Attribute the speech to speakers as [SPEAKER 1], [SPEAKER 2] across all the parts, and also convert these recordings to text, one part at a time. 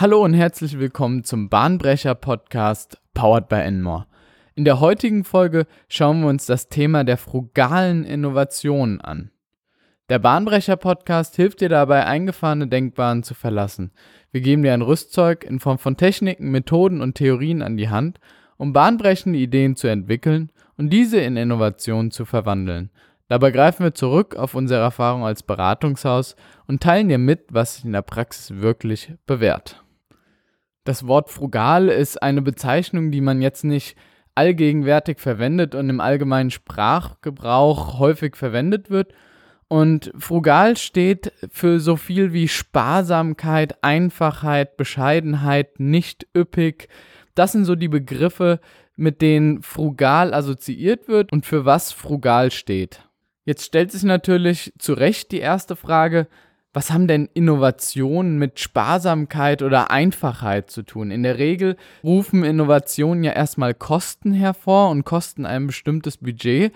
[SPEAKER 1] Hallo und herzlich willkommen zum Bahnbrecher Podcast Powered by Enmore. In der heutigen Folge schauen wir uns das Thema der frugalen Innovationen an. Der Bahnbrecher Podcast hilft dir dabei, eingefahrene Denkbahnen zu verlassen. Wir geben dir ein Rüstzeug in Form von Techniken, Methoden und Theorien an die Hand, um bahnbrechende Ideen zu entwickeln und diese in Innovationen zu verwandeln. Dabei greifen wir zurück auf unsere Erfahrung als Beratungshaus und teilen dir mit, was sich in der Praxis wirklich bewährt. Das Wort frugal ist eine Bezeichnung, die man jetzt nicht allgegenwärtig verwendet und im allgemeinen Sprachgebrauch häufig verwendet wird. Und frugal steht für so viel wie Sparsamkeit, Einfachheit, Bescheidenheit, nicht üppig. Das sind so die Begriffe, mit denen frugal assoziiert wird und für was frugal steht. Jetzt stellt sich natürlich zu Recht die erste Frage, was haben denn Innovationen mit Sparsamkeit oder Einfachheit zu tun? In der Regel rufen Innovationen ja erstmal Kosten hervor und kosten ein bestimmtes Budget.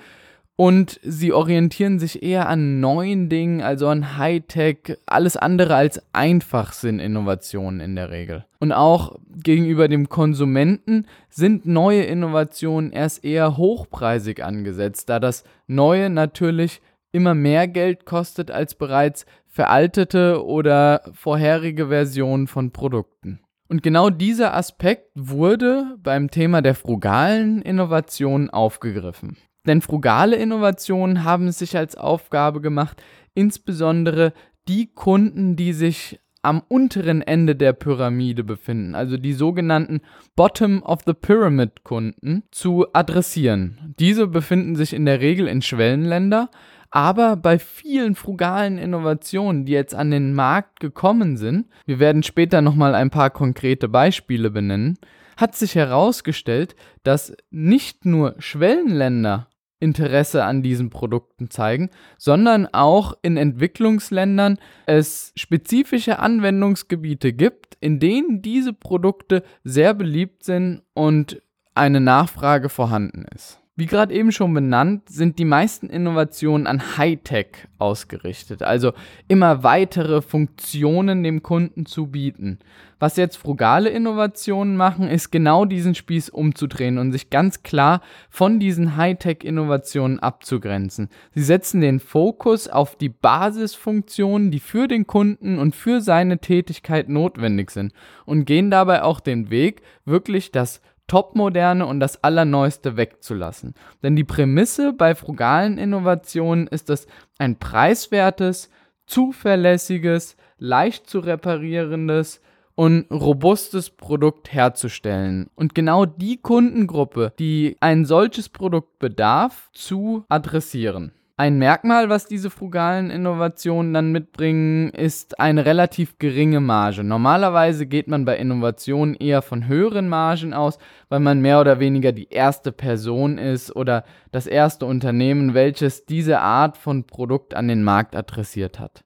[SPEAKER 1] Und sie orientieren sich eher an neuen Dingen, also an Hightech. Alles andere als einfach sind Innovationen in der Regel. Und auch gegenüber dem Konsumenten sind neue Innovationen erst eher hochpreisig angesetzt, da das Neue natürlich immer mehr Geld kostet als bereits veraltete oder vorherige Versionen von Produkten. Und genau dieser Aspekt wurde beim Thema der frugalen Innovation aufgegriffen. Denn frugale Innovationen haben es sich als Aufgabe gemacht, insbesondere die Kunden, die sich am unteren Ende der Pyramide befinden, also die sogenannten Bottom of the Pyramid Kunden, zu adressieren. Diese befinden sich in der Regel in Schwellenländer, aber bei vielen frugalen Innovationen, die jetzt an den Markt gekommen sind, wir werden später nochmal ein paar konkrete Beispiele benennen, hat sich herausgestellt, dass nicht nur Schwellenländer Interesse an diesen Produkten zeigen, sondern auch in Entwicklungsländern es spezifische Anwendungsgebiete gibt, in denen diese Produkte sehr beliebt sind und eine Nachfrage vorhanden ist. Wie gerade eben schon benannt, sind die meisten Innovationen an Hightech ausgerichtet, also immer weitere Funktionen dem Kunden zu bieten. Was jetzt frugale Innovationen machen, ist genau diesen Spieß umzudrehen und sich ganz klar von diesen Hightech-Innovationen abzugrenzen. Sie setzen den Fokus auf die Basisfunktionen, die für den Kunden und für seine Tätigkeit notwendig sind und gehen dabei auch den Weg, wirklich das Topmoderne und das Allerneueste wegzulassen. Denn die Prämisse bei frugalen Innovationen ist es, ein preiswertes, zuverlässiges, leicht zu reparierendes und robustes Produkt herzustellen. Und genau die Kundengruppe, die ein solches Produkt bedarf, zu adressieren. Ein Merkmal, was diese frugalen Innovationen dann mitbringen, ist eine relativ geringe Marge. Normalerweise geht man bei Innovationen eher von höheren Margen aus, weil man mehr oder weniger die erste Person ist oder das erste Unternehmen, welches diese Art von Produkt an den Markt adressiert hat.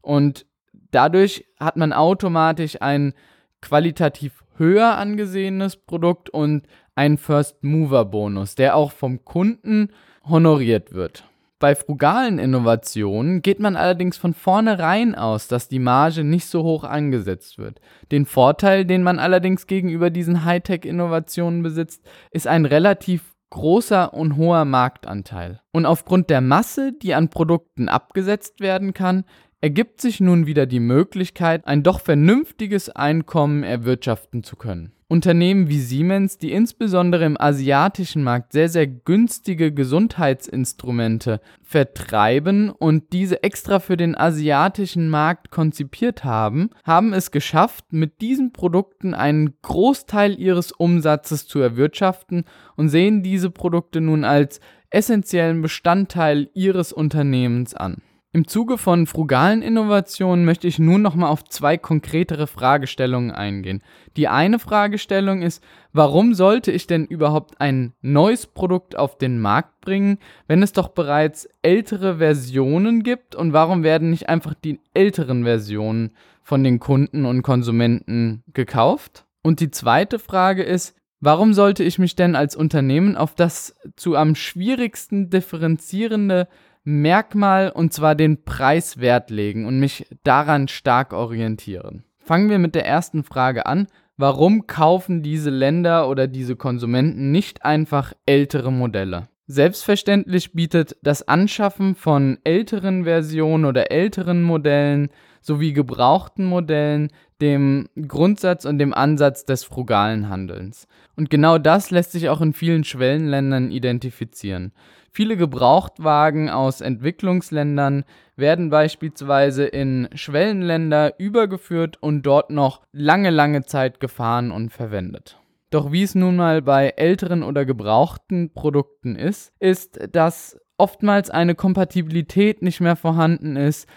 [SPEAKER 1] Und dadurch hat man automatisch ein qualitativ höher angesehenes Produkt und einen First Mover Bonus, der auch vom Kunden honoriert wird. Bei frugalen Innovationen geht man allerdings von vornherein aus, dass die Marge nicht so hoch angesetzt wird. Den Vorteil, den man allerdings gegenüber diesen Hightech-Innovationen besitzt, ist ein relativ großer und hoher Marktanteil. Und aufgrund der Masse, die an Produkten abgesetzt werden kann, ergibt sich nun wieder die Möglichkeit, ein doch vernünftiges Einkommen erwirtschaften zu können. Unternehmen wie Siemens, die insbesondere im asiatischen Markt sehr, sehr günstige Gesundheitsinstrumente vertreiben und diese extra für den asiatischen Markt konzipiert haben, haben es geschafft, mit diesen Produkten einen Großteil ihres Umsatzes zu erwirtschaften und sehen diese Produkte nun als essentiellen Bestandteil ihres Unternehmens an. Im Zuge von frugalen Innovationen möchte ich nun nochmal auf zwei konkretere Fragestellungen eingehen. Die eine Fragestellung ist, warum sollte ich denn überhaupt ein neues Produkt auf den Markt bringen, wenn es doch bereits ältere Versionen gibt und warum werden nicht einfach die älteren Versionen von den Kunden und Konsumenten gekauft? Und die zweite Frage ist, warum sollte ich mich denn als Unternehmen auf das zu am schwierigsten differenzierende Merkmal und zwar den Preiswert legen und mich daran stark orientieren. Fangen wir mit der ersten Frage an. Warum kaufen diese Länder oder diese Konsumenten nicht einfach ältere Modelle? Selbstverständlich bietet das Anschaffen von älteren Versionen oder älteren Modellen sowie gebrauchten Modellen dem Grundsatz und dem Ansatz des frugalen Handelns. Und genau das lässt sich auch in vielen Schwellenländern identifizieren. Viele Gebrauchtwagen aus Entwicklungsländern werden beispielsweise in Schwellenländer übergeführt und dort noch lange, lange Zeit gefahren und verwendet. Doch wie es nun mal bei älteren oder gebrauchten Produkten ist, ist, dass oftmals eine Kompatibilität nicht mehr vorhanden ist,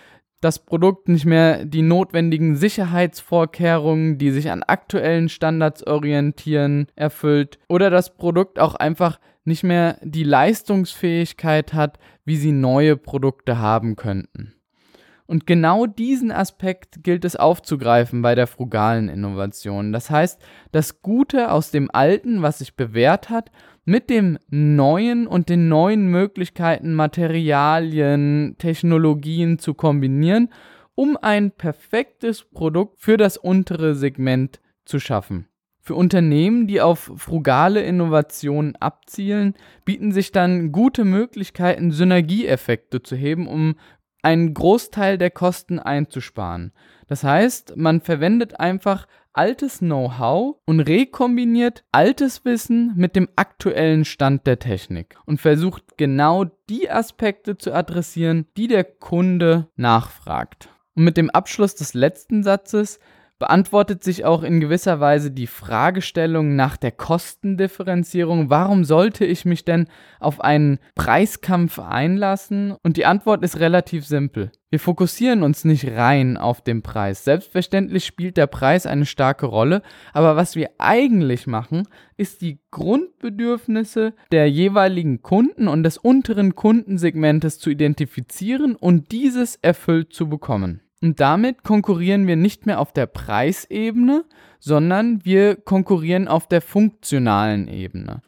[SPEAKER 1] das Produkt nicht mehr die notwendigen Sicherheitsvorkehrungen, die sich an aktuellen Standards orientieren, erfüllt oder das Produkt auch einfach nicht mehr die Leistungsfähigkeit hat, wie sie neue Produkte haben könnten. Und genau diesen Aspekt gilt es aufzugreifen bei der frugalen Innovation. Das heißt, das Gute aus dem Alten, was sich bewährt hat, mit dem Neuen und den neuen Möglichkeiten, Materialien, Technologien zu kombinieren, um ein perfektes Produkt für das untere Segment zu schaffen. Für Unternehmen, die auf frugale Innovationen abzielen, bieten sich dann gute Möglichkeiten, Synergieeffekte zu heben, um einen Großteil der Kosten einzusparen. Das heißt, man verwendet einfach altes Know-how und rekombiniert altes Wissen mit dem aktuellen Stand der Technik und versucht genau die Aspekte zu adressieren, die der Kunde nachfragt. Und mit dem Abschluss des letzten Satzes beantwortet sich auch in gewisser Weise die Fragestellung nach der Kostendifferenzierung. Warum sollte ich mich denn auf einen Preiskampf einlassen? Und die Antwort ist relativ simpel. Wir fokussieren uns nicht rein auf den Preis. Selbstverständlich spielt der Preis eine starke Rolle, aber was wir eigentlich machen, ist die Grundbedürfnisse der jeweiligen Kunden und des unteren Kundensegmentes zu identifizieren und dieses erfüllt zu bekommen. Und damit konkurrieren wir nicht mehr auf der Preisebene, sondern wir konkurrieren auf der funktionalen Ebene.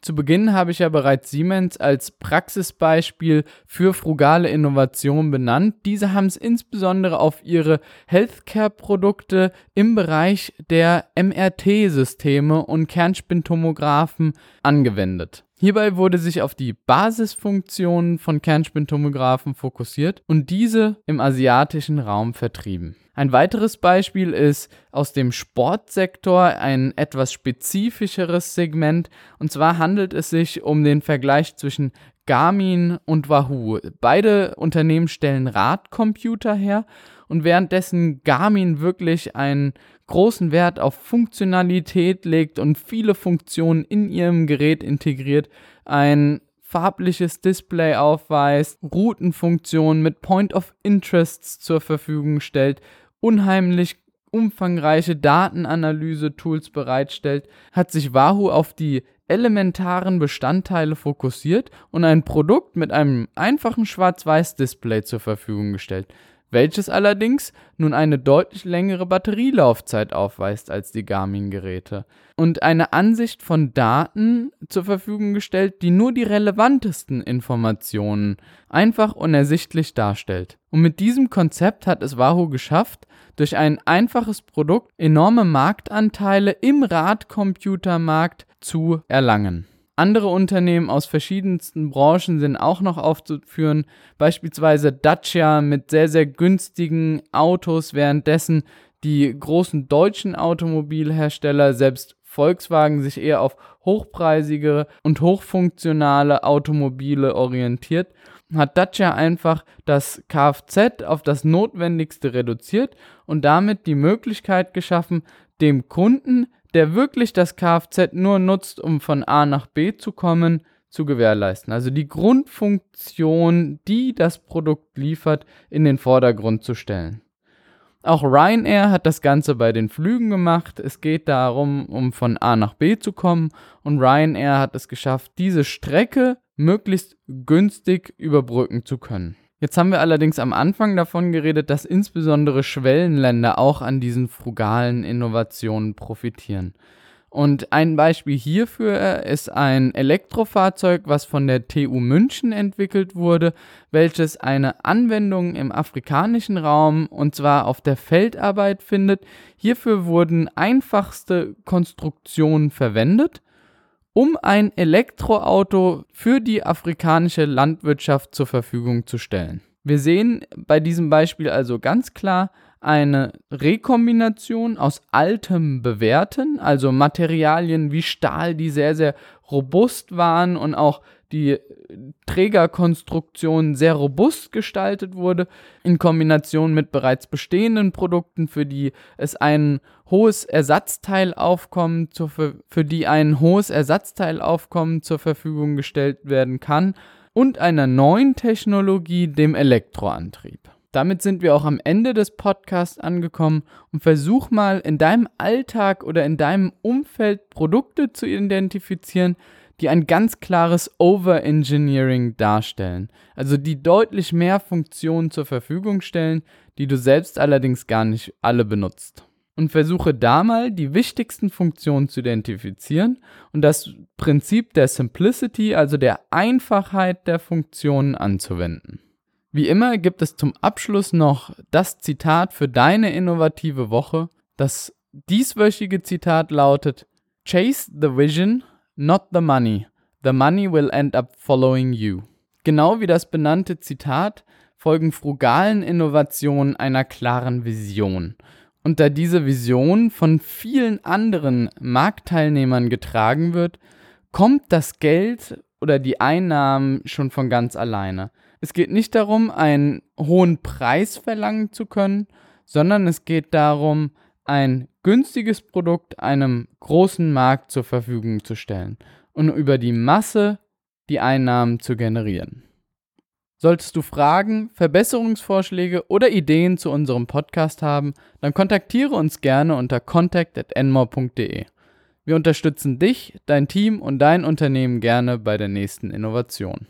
[SPEAKER 1] Zu Beginn habe ich ja bereits Siemens als Praxisbeispiel für frugale Innovation benannt. Diese haben es insbesondere auf ihre Healthcare-Produkte im Bereich der MRT-Systeme und Kernspintomographen angewendet. Hierbei wurde sich auf die Basisfunktionen von Kernspintomographen fokussiert und diese im asiatischen Raum vertrieben. Ein weiteres Beispiel ist aus dem Sportsektor ein etwas spezifischeres Segment und zwar handelt es sich um den Vergleich zwischen Garmin und Wahoo. Beide Unternehmen stellen Radcomputer her und währenddessen Garmin wirklich einen großen Wert auf Funktionalität legt und viele Funktionen in ihrem Gerät integriert, ein farbliches Display aufweist, Routenfunktionen mit Point of Interests zur Verfügung stellt, unheimlich umfangreiche Datenanalyse-Tools bereitstellt, hat sich Wahoo auf die elementaren Bestandteile fokussiert und ein Produkt mit einem einfachen Schwarz-Weiß-Display zur Verfügung gestellt welches allerdings nun eine deutlich längere Batterielaufzeit aufweist als die Garmin-Geräte und eine Ansicht von Daten zur Verfügung gestellt, die nur die relevantesten Informationen einfach und ersichtlich darstellt. Und mit diesem Konzept hat es Wahoo geschafft, durch ein einfaches Produkt enorme Marktanteile im Radcomputermarkt zu erlangen. Andere Unternehmen aus verschiedensten Branchen sind auch noch aufzuführen, beispielsweise Dacia mit sehr, sehr günstigen Autos, währenddessen die großen deutschen Automobilhersteller, selbst Volkswagen, sich eher auf hochpreisige und hochfunktionale Automobile orientiert, hat Dacia einfach das Kfz auf das Notwendigste reduziert und damit die Möglichkeit geschaffen, dem Kunden der wirklich das Kfz nur nutzt, um von A nach B zu kommen, zu gewährleisten. Also die Grundfunktion, die das Produkt liefert, in den Vordergrund zu stellen. Auch Ryanair hat das Ganze bei den Flügen gemacht. Es geht darum, um von A nach B zu kommen und Ryanair hat es geschafft, diese Strecke möglichst günstig überbrücken zu können. Jetzt haben wir allerdings am Anfang davon geredet, dass insbesondere Schwellenländer auch an diesen frugalen Innovationen profitieren. Und ein Beispiel hierfür ist ein Elektrofahrzeug, was von der TU München entwickelt wurde, welches eine Anwendung im afrikanischen Raum und zwar auf der Feldarbeit findet. Hierfür wurden einfachste Konstruktionen verwendet, um ein Elektroauto für die afrikanische Landwirtschaft zur Verfügung zu stellen. Wir sehen bei diesem Beispiel also ganz klar, eine Rekombination aus altem Bewerten, also Materialien wie Stahl, die sehr, sehr robust waren und auch die Trägerkonstruktion sehr robust gestaltet wurde, in Kombination mit bereits bestehenden Produkten, für die es ein hohes Ersatzteilaufkommen zur, für die ein hohes Ersatzteilaufkommen zur Verfügung gestellt werden kann und einer neuen Technologie, dem Elektroantrieb. Damit sind wir auch am Ende des Podcasts angekommen und versuch mal in deinem Alltag oder in deinem Umfeld Produkte zu identifizieren, die ein ganz klares Overengineering darstellen, also die deutlich mehr Funktionen zur Verfügung stellen, die du selbst allerdings gar nicht alle benutzt. Und versuche da mal die wichtigsten Funktionen zu identifizieren und das Prinzip der Simplicity, also der Einfachheit der Funktionen anzuwenden. Wie immer gibt es zum Abschluss noch das Zitat für deine innovative Woche. Das dieswöchige Zitat lautet: Chase the vision, not the money. The money will end up following you. Genau wie das benannte Zitat folgen frugalen Innovationen einer klaren Vision. Und da diese Vision von vielen anderen Marktteilnehmern getragen wird, kommt das Geld oder die Einnahmen schon von ganz alleine. Es geht nicht darum, einen hohen Preis verlangen zu können, sondern es geht darum, ein günstiges Produkt einem großen Markt zur Verfügung zu stellen und über die Masse die Einnahmen zu generieren. Solltest du Fragen, Verbesserungsvorschläge oder Ideen zu unserem Podcast haben, dann kontaktiere uns gerne unter contact@enmore.de. Wir unterstützen dich, dein Team und dein Unternehmen gerne bei der nächsten Innovation.